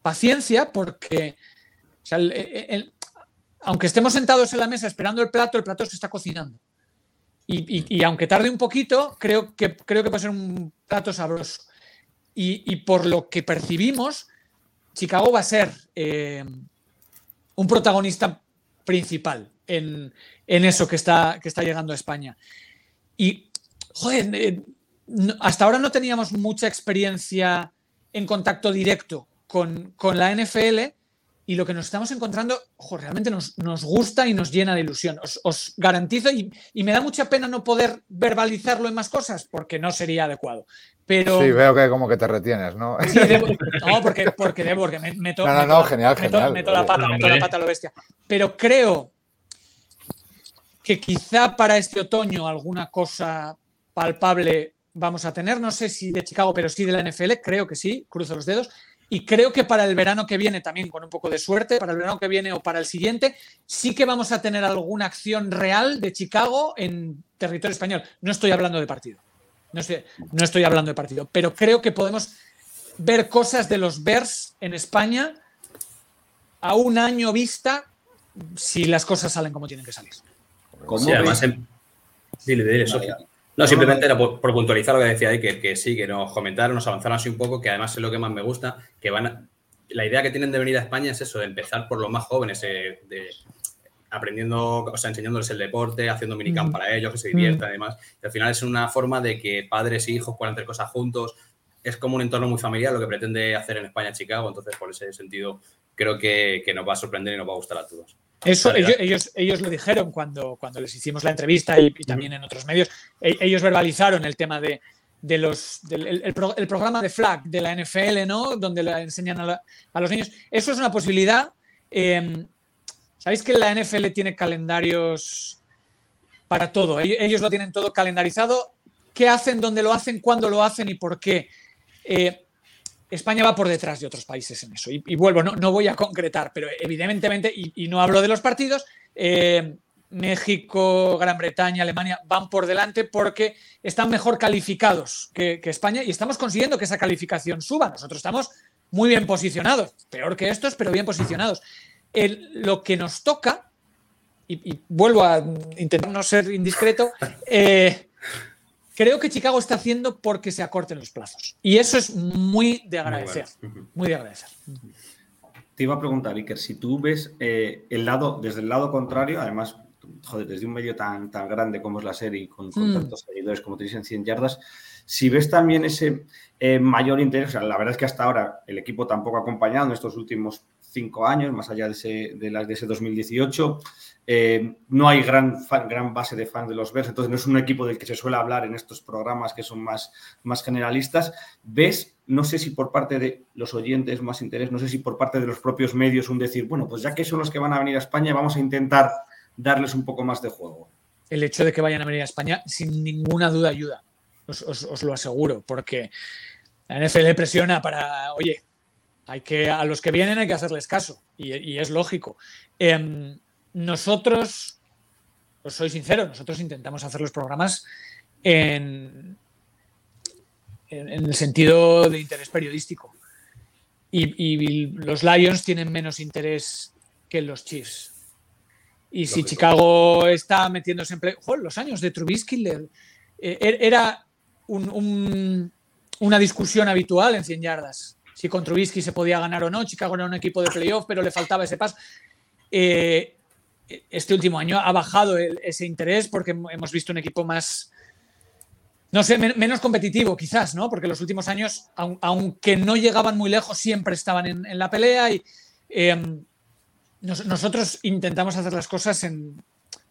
paciencia porque, aunque estemos sentados en la mesa esperando el plato, el plato se está cocinando. Y, y, aunque tarde un poquito, creo que, creo que puede ser un plato sabroso. Y, por lo que percibimos, Chicago va a ser eh, un protagonista principal en, en, eso que está, que está llegando a España. Y, joder, eh, hasta ahora no teníamos mucha experiencia en contacto directo con, con la NFL y lo que nos estamos encontrando, ojo, realmente nos, nos gusta y nos llena de ilusión. Os, os garantizo, y, y, me da mucha pena no poder verbalizarlo en más cosas, porque no sería adecuado. Pero, sí, veo que como que te retienes, ¿no? Sí, debo, no, porque, porque debo, porque me, meto, no, no, no, genial, meto, genial. meto la pata, meto la pata a lo bestia. Pero creo que quizá para este otoño alguna cosa palpable vamos a tener, no sé si de Chicago, pero sí de la NFL, creo que sí, cruzo los dedos. Y creo que para el verano que viene, también con un poco de suerte, para el verano que viene o para el siguiente, sí que vamos a tener alguna acción real de Chicago en territorio español. No estoy hablando de partido. No estoy, no estoy hablando de partido, pero creo que podemos ver cosas de los Bears en España a un año vista si las cosas salen como tienen que salir. Sí, además, en... dile, dile, Sofía. No, simplemente era por, por, puntualizar lo que decía Iker, que sí, que nos comentaron, nos avanzaron así un poco, que además es lo que más me gusta, que van a, la idea que tienen de venir a España es eso, de empezar por los más jóvenes, eh, de, aprendiendo, o sea, enseñándoles el deporte, haciendo minicamp mm. para ellos, que se diviertan mm. y demás. Y al final es una forma de que padres e hijos puedan hacer cosas juntos. Es como un entorno muy familiar lo que pretende hacer en España Chicago, entonces por ese sentido creo que, que nos va a sorprender y nos va a gustar a todos. Eso ellos, ellos, ellos, lo dijeron cuando, cuando les hicimos la entrevista y, y también en otros medios. E, ellos verbalizaron el tema de, de los, del el, el, pro, el, programa de flag de la NFL, ¿no? Donde le enseñan a, la, a, los niños. Eso es una posibilidad. Eh, Sabéis que la NFL tiene calendarios para todo. Ellos, ellos, lo tienen todo calendarizado. ¿Qué hacen, dónde lo hacen, cuándo lo hacen y por qué? Eh, España va por detrás de otros países en eso. Y, vuelvo, no, no, voy a concretar, pero evidentemente, y, no hablo de los partidos, eh, México, Gran Bretaña, Alemania van por delante porque están mejor calificados que, España y estamos consiguiendo que esa calificación suba. Nosotros estamos muy bien posicionados, peor que estos, pero bien posicionados. Lo que nos toca, y, y, vuelvo a intentar no ser indiscreto, eh, creo que Chicago está haciendo porque se acorten los plazos. Y eso es muy de agradecer. Muy, muy de agradecer. Te iba a preguntar, Iker, si tú ves eh, el lado, desde el lado contrario, además, joder, desde un medio tan, tan grande como es la serie, con, con mm. tantos seguidores como tenéis en 100 yardas, si ves también ese eh, mayor interés, o sea, la verdad es que hasta ahora el equipo tampoco ha acompañado en estos últimos cinco años, más allá de ese, de las de ese 2018. Eh, no hay gran, fan, gran base de fans de los Bears, entonces no es un equipo del que se suele hablar en estos programas que son más, más generalistas. ¿Ves, no sé si por parte de los oyentes más interés, no sé si por parte de los propios medios un decir, bueno, pues ya que son los que van a venir a España, vamos a intentar darles un poco más de juego? El hecho de que vayan a venir a España, sin ninguna duda, ayuda. Os, os, os lo aseguro, porque la NFL presiona para, oye, hay que, a los que vienen hay que hacerles caso, y, y es lógico. Eh, nosotros, os soy sincero, nosotros intentamos hacer los programas en, en, en el sentido de interés periodístico. Y, y, los Lions tienen menos interés que los Chiefs. Y si Lógico. Chicago está metiéndose en play, ¡Joder, los años de Trubisky le, eh, era un, un, una discusión habitual en 100 yardas. Si con Trubisky se podía ganar o no, Chicago era un equipo de playoff, pero le faltaba ese paso. Eh, este último año ha bajado el, ese interés porque hemos visto un equipo más, no sé, men menos competitivo quizás, ¿no? Porque los últimos años, aun aunque no llegaban muy lejos, siempre estaban en, en la pelea y eh, nos, nosotros intentamos hacer las cosas en...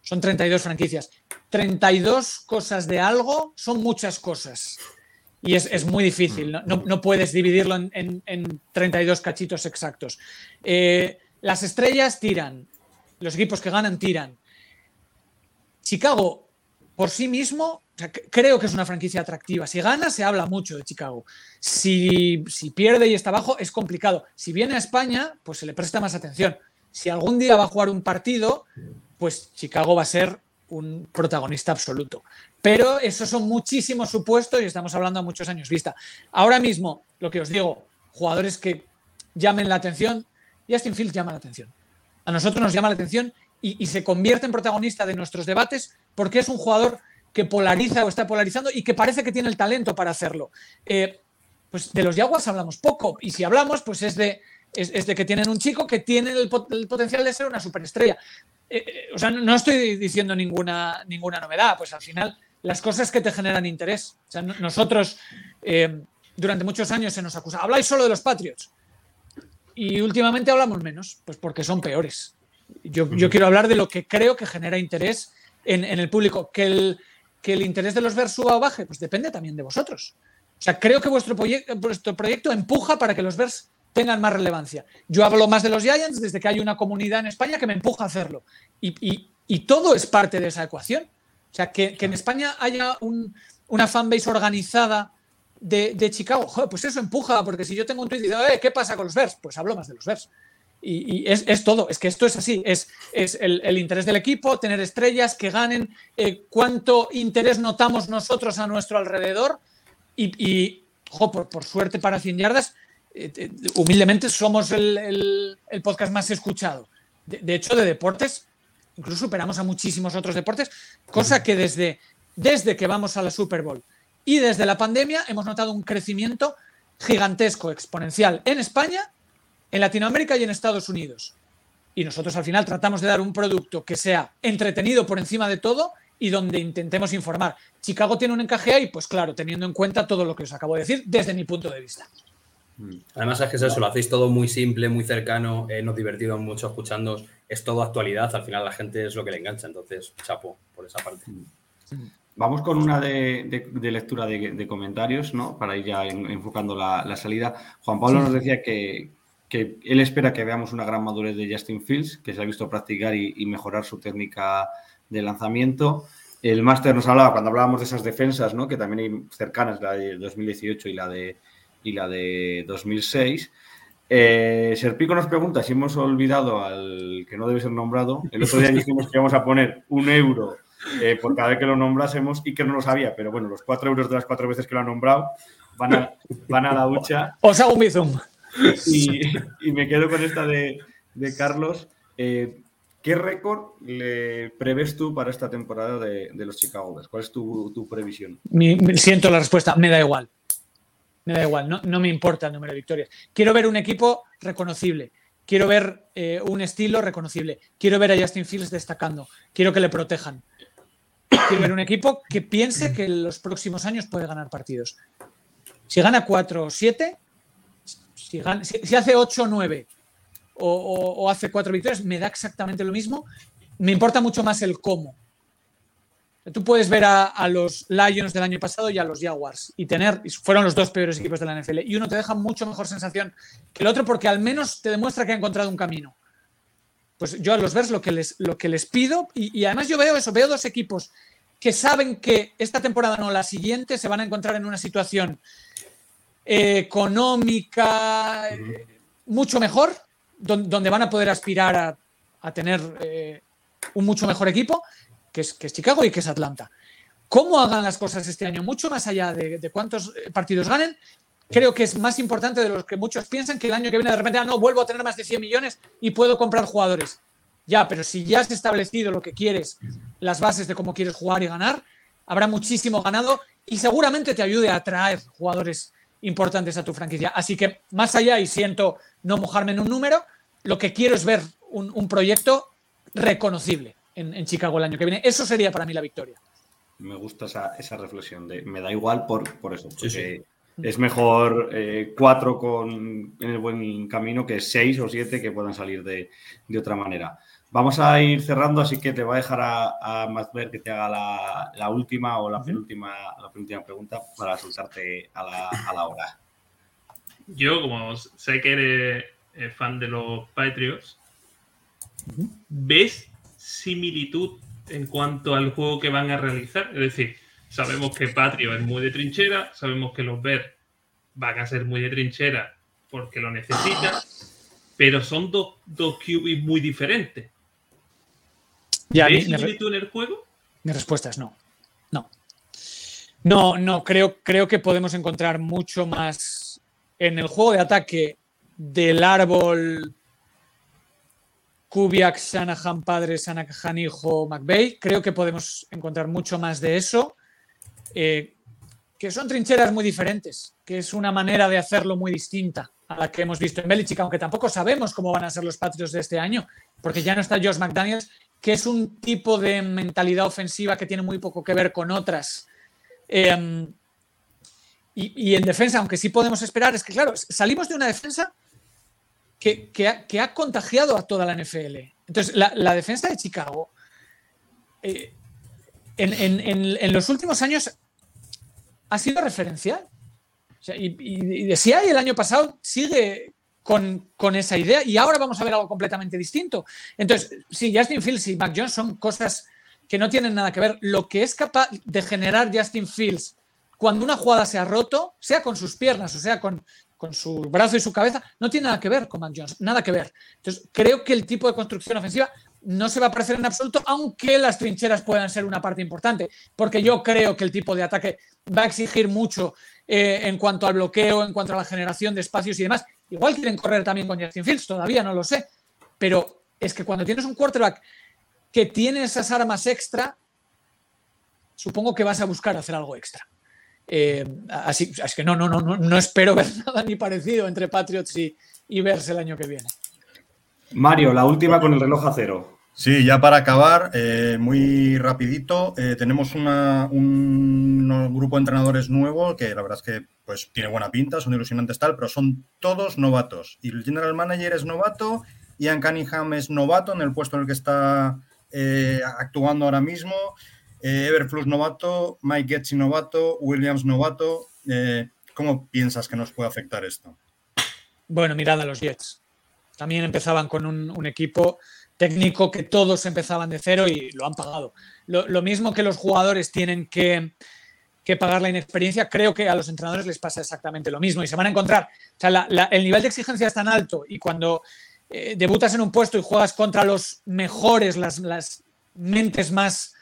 Son 32 franquicias. 32 cosas de algo son muchas cosas. Y es, es muy difícil, ¿no? No, no puedes dividirlo en, en, en, 32 cachitos exactos. Eh, las estrellas tiran, los equipos que ganan tiran. Chicago, por sí mismo, o sea, creo que es una franquicia atractiva. Si gana, se habla mucho de Chicago. Si, si, pierde y está abajo, es complicado. Si viene a España, pues se le presta más atención. Si algún día va a jugar un partido, pues Chicago va a ser un protagonista absoluto. Pero esos son muchísimos supuestos y estamos hablando a muchos años vista. Ahora mismo, lo que os digo, jugadores que llamen la atención, Justin Fields llama la atención a nosotros nos llama la atención y, se convierte en protagonista de nuestros debates porque es un jugador que polariza o está polarizando y que parece que tiene el talento para hacerlo. Eh, pues de los Jaguars hablamos poco y si hablamos, pues es de, es, de que tienen un chico que tiene el potencial de ser una superestrella. Eh, eh, o sea, no estoy diciendo ninguna, ninguna novedad, pues al final las cosas que te generan interés. O sea, nosotros eh, durante muchos años se nos acusa, habláis solo de los Patriots y últimamente hablamos menos, pues porque son peores. Yo, yo quiero hablar de lo que creo que genera interés en, en el público. Que el, que el interés de los Bears suba o baje, pues depende también de vosotros. O sea, creo que vuestro, proyecto vuestro proyecto empuja para que los Bears tengan más relevancia. Yo hablo más de los Giants desde que hay una comunidad en España que me empuja a hacerlo. Y, y, y todo es parte de esa ecuación. O sea, que, que en España haya un, una fanbase organizada de, de Chicago, pues eso empuja, porque si yo tengo un tweet y digo, ¿qué pasa con los Bears? Pues hablo más de los Bears. Y, y es, es, todo, es que esto es así, es, es el, el, interés del equipo, tener estrellas que ganen, eh, cuánto interés notamos nosotros a nuestro alrededor y, y por, por, suerte para 100 yardas, eh, eh, humildemente somos el, el, el, podcast más escuchado. De, de, hecho, de deportes, incluso superamos a muchísimos otros deportes, cosa que desde, desde que vamos a la Super Bowl y desde la pandemia hemos notado un crecimiento gigantesco, exponencial en España en Latinoamérica y en Estados Unidos. Y nosotros al final tratamos de dar un producto que sea entretenido por encima de todo y donde intentemos informar. Chicago tiene un encaje ahí, pues claro, teniendo en cuenta todo lo que os acabo de decir desde mi punto de vista. Además es que es eso, lo hacéis todo muy simple, muy cercano, eh, nos divertimos mucho escuchando, es todo actualidad, al final la gente es lo que le engancha, entonces chapo por esa parte. Vamos con una de, de, de lectura de, de, comentarios, ¿no? Para ir ya en, enfocando la, la, salida. Juan Pablo nos decía que, que él espera que veamos una gran madurez de Justin Fields, que se ha visto practicar y, y mejorar su técnica de lanzamiento. El máster nos hablaba, cuando hablábamos de esas defensas, ¿no? que también hay cercanas, la de 2018 y la de, y la de 2006. Eh, Serpico nos pregunta si hemos olvidado al que no debe ser nombrado. El otro día dijimos que íbamos a poner un euro eh, por cada vez que lo nombrásemos y que no lo sabía, pero bueno, los cuatro euros de las cuatro veces que lo han nombrado van a, van a la hucha. Os hago un bizum. Y, y, me quedo con esta de, de Carlos. Eh, ¿Qué récord le prevés tú para esta temporada de, de los Chicago Bears? ¿Cuál es tu, tu previsión? Mi, siento la respuesta, me da igual. Me da igual, no, me importa el número de victorias. Quiero ver un equipo reconocible. Quiero ver eh, un estilo reconocible. Quiero ver a Justin Fields destacando. Quiero que le protejan. Quiero ver un equipo que piense que en los próximos años puede ganar partidos. Si gana 4 o 7, si, hace 8 o 9 o, o, o, hace 4 victorias, me da exactamente lo mismo. Me importa mucho más el cómo. Tú puedes ver a, los Lions del año pasado y a los Jaguars y tener, fueron los dos peores equipos de la NFL, y uno te deja mucho mejor sensación que el otro porque al menos te demuestra que ha encontrado un camino. Pues yo a los Bears lo que les, lo que les pido, y, además yo veo eso, veo dos equipos que saben que esta temporada no, la siguiente, se van a encontrar en una situación eh, económica eh, mucho mejor, don, donde van a poder aspirar a, a tener eh, un mucho mejor equipo, que es, que Chicago y que es Atlanta. ¿Cómo hagan las cosas este año? Mucho más allá de, cuántos partidos ganen, creo que es más importante de lo que muchos piensan que el año que viene de repente, ah, no, vuelvo a tener más de 100 millones y puedo comprar jugadores. Ya, pero si ya has establecido lo que quieres, las bases de cómo quieres jugar y ganar, habrá muchísimo ganado y seguramente te ayude a atraer jugadores importantes a tu franquicia. Así que más allá, y siento no mojarme en un número, lo que quiero es ver un proyecto reconocible en, en, Chicago el año que viene. Eso sería para mí la victoria. Me gusta esa, esa reflexión de me da igual por, por eso, porque sí, sí. es mejor eh, cuatro con, en el buen camino que seis o siete que puedan salir de, de otra manera. Vamos a ir cerrando, así que te voy a dejar a, a Masber que te haga la, la última o la penúltima, la penúltima pregunta para soltarte a la, a la hora. Yo, como sé que eres eh, fan de los Patriots, ¿ves similitud en cuanto al juego que van a realizar? Es decir, sabemos que Patrio es muy de trinchera, sabemos que los Bears van a ser muy de trinchera porque lo necesitan, pero son dos, dos muy diferentes. Ya, ¿Ves similitud en el juego? Mi respuesta es no. No. No, no, creo, creo que podemos encontrar mucho más en el juego de ataque del árbol Kubiak, Shanahan padre, Shanahan hijo, McVeigh. Creo que podemos encontrar mucho más de eso. Eh, que son trincheras muy diferentes, que es una manera de hacerlo muy distinta a la que hemos visto en Belichick, aunque tampoco sabemos cómo van a ser los Patriots de este año, porque ya no está Josh McDaniels que es un tipo de mentalidad ofensiva que tiene muy poco que ver con otras. Eh, y, y, en defensa, aunque sí podemos esperar, es que claro, salimos de una defensa que, ha, contagiado a toda la NFL. Entonces, la, defensa de Chicago, eh, en, los últimos años, ha sido referencial. Y, decía, y el año pasado sigue con, esa idea y ahora vamos a ver algo completamente distinto. Entonces, sí, Justin Fields y Mac Jones son cosas que no tienen nada que ver. Lo que es capaz de generar Justin Fields cuando una jugada se ha roto, sea con sus piernas o sea con, con su brazo y su cabeza, no tiene nada que ver con Mac Jones, nada que ver. Entonces, creo que el tipo de construcción ofensiva no se va a parecer en absoluto, aunque las trincheras puedan ser una parte importante, porque yo creo que el tipo de ataque va a exigir mucho eh, en cuanto al bloqueo, en cuanto a la generación de espacios y demás. Igual quieren correr también con Justin Fields, todavía no lo sé, pero es que cuando tienes un quarterback que tiene esas armas extra, supongo que vas a buscar hacer algo extra. Eh, así es que no, no, no, no, no espero ver nada ni parecido entre Patriots y, y Bears el año que viene. Mario, la última con el reloj a cero. Sí, ya para acabar, eh, muy rapidito, eh, tenemos una- un, un grupo de entrenadores nuevo que la verdad es que pues tiene buena pinta, son ilusionantes tal, pero son todos novatos. Y el general manager es novato, Ian Cunningham es novato en el puesto en el que está eh, actuando ahora mismo, eh, Everflux novato, Mike Getzi novato, Williams novato. Eh, ¿Cómo piensas que nos puede afectar esto? Bueno, mirad a los Jets. También empezaban con un, equipo técnico que todos empezaban de cero y lo han pagado. Lo, mismo que los jugadores tienen que, que pagar la inexperiencia, creo que a los entrenadores les pasa exactamente lo mismo y se van a encontrar. O sea, el nivel de exigencia es tan alto y cuando eh, debutas en un puesto y juegas contra los mejores, las, las mentes más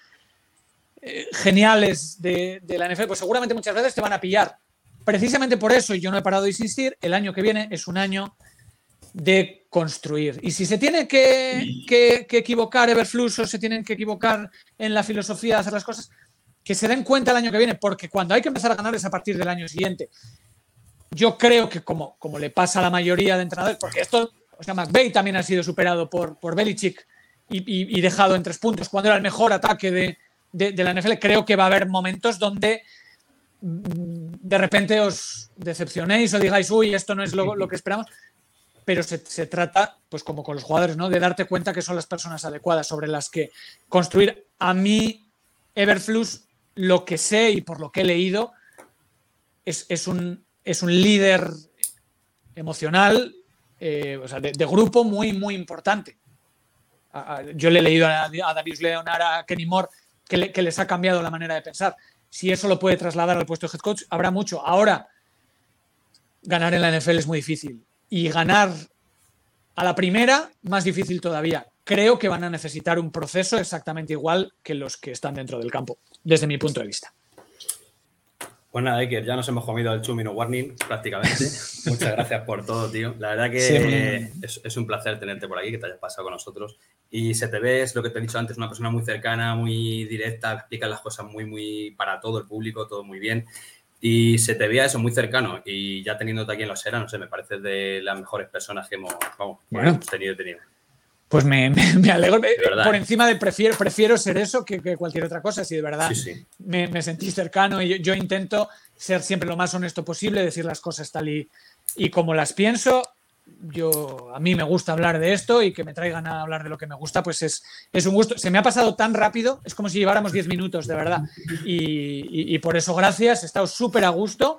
eh, geniales de, de la NFL, pues seguramente muchas veces te van a pillar. Precisamente por eso, y yo no he parado de insistir, el año que viene es un año de construir. Y si se tiene que, que- que equivocar Everflux o se tienen que equivocar en la filosofía de hacer las cosas, que se den cuenta el año que viene, porque cuando hay que empezar a ganar es a partir del año siguiente. Yo creo que como, como le pasa a la mayoría de entrenadores, porque esto, o sea, McVeigh también ha sido superado por, por Belichick y, y- y dejado en tres puntos cuando era el mejor ataque de, de- la NFL, creo que va a haber momentos donde mm, de repente os decepcionéis o digáis, uy, esto no es lo, lo que esperamos, pero se, se trata, pues como con los jugadores, ¿no? De darte cuenta que son las personas adecuadas sobre las que construir. A mí, Everflux, lo que sé y por lo que he leído, es, es un, es un líder emocional, eh, o sea, de, de grupo muy, muy importante. Yo le he leído a, a Darius Leonard, a Kenny Moore, que, le- que les ha cambiado la manera de pensar. Si eso lo puede trasladar al puesto de head coach, habrá mucho. Ahora, ganar en la NFL es muy difícil. Y ganar a la primera, más difícil todavía. Creo que van a necesitar un proceso exactamente igual que los que están dentro del campo, desde mi punto de vista. Pues nada, Iker, ya nos hemos comido el minute warning prácticamente. Muchas gracias por todo, tío. La verdad que Sí. es, es un placer tenerte por aquí, que te hayas pasado con nosotros. Y se te ve, es lo que te he dicho antes, una persona muy cercana, muy directa, explica las cosas muy, muy para todo el público, todo muy bien. Y se te veía eso muy cercano. Y ya teniéndote aquí en la Osera, no sé, me parece de las mejores personas que hemos, vamos, Bueno. hemos tenido tenido. Pues me, me- me alegro. Verdad, Por ¿eh? encima de prefiero, prefiero ser eso que, que cualquier otra cosa, si de verdad Sí, sí. me, me sentí cercano y yo, yo intento ser siempre lo más honesto posible, decir las cosas tal y, y como las pienso. Yo, a mí me gusta hablar de esto y que me traigan a hablar de lo que me gusta, pues es, es un gusto. Se me ha pasado tan rápido, es como si lleváramos 10 minutos, de verdad. Y, y- y por eso, gracias, he estado súper a gusto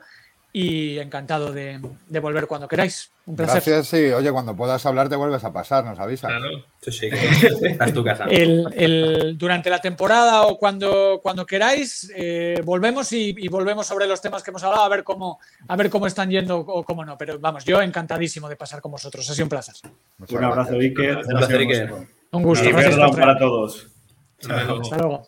y encantado de, de volver cuando queráis. Un placer. Gracias, sí. Oye, cuando puedas hablar te vuelves a pasar, nos avisas. Claro. Sí, sí, que esta es tu casa. el, el- durante la temporada o cuando, cuando queráis, eh, volvemos y, y volvemos sobre los temas que hemos hablado a ver cómo, a ver cómo están yendo o cómo no. Pero vamos, yo encantadísimo de pasar con vosotros. Ha sido un placer. Muchas Un abrazo. Iker. Un placer, Iker. Un gusto. Y Gracias para todos. Hasta luego. Hasta luego.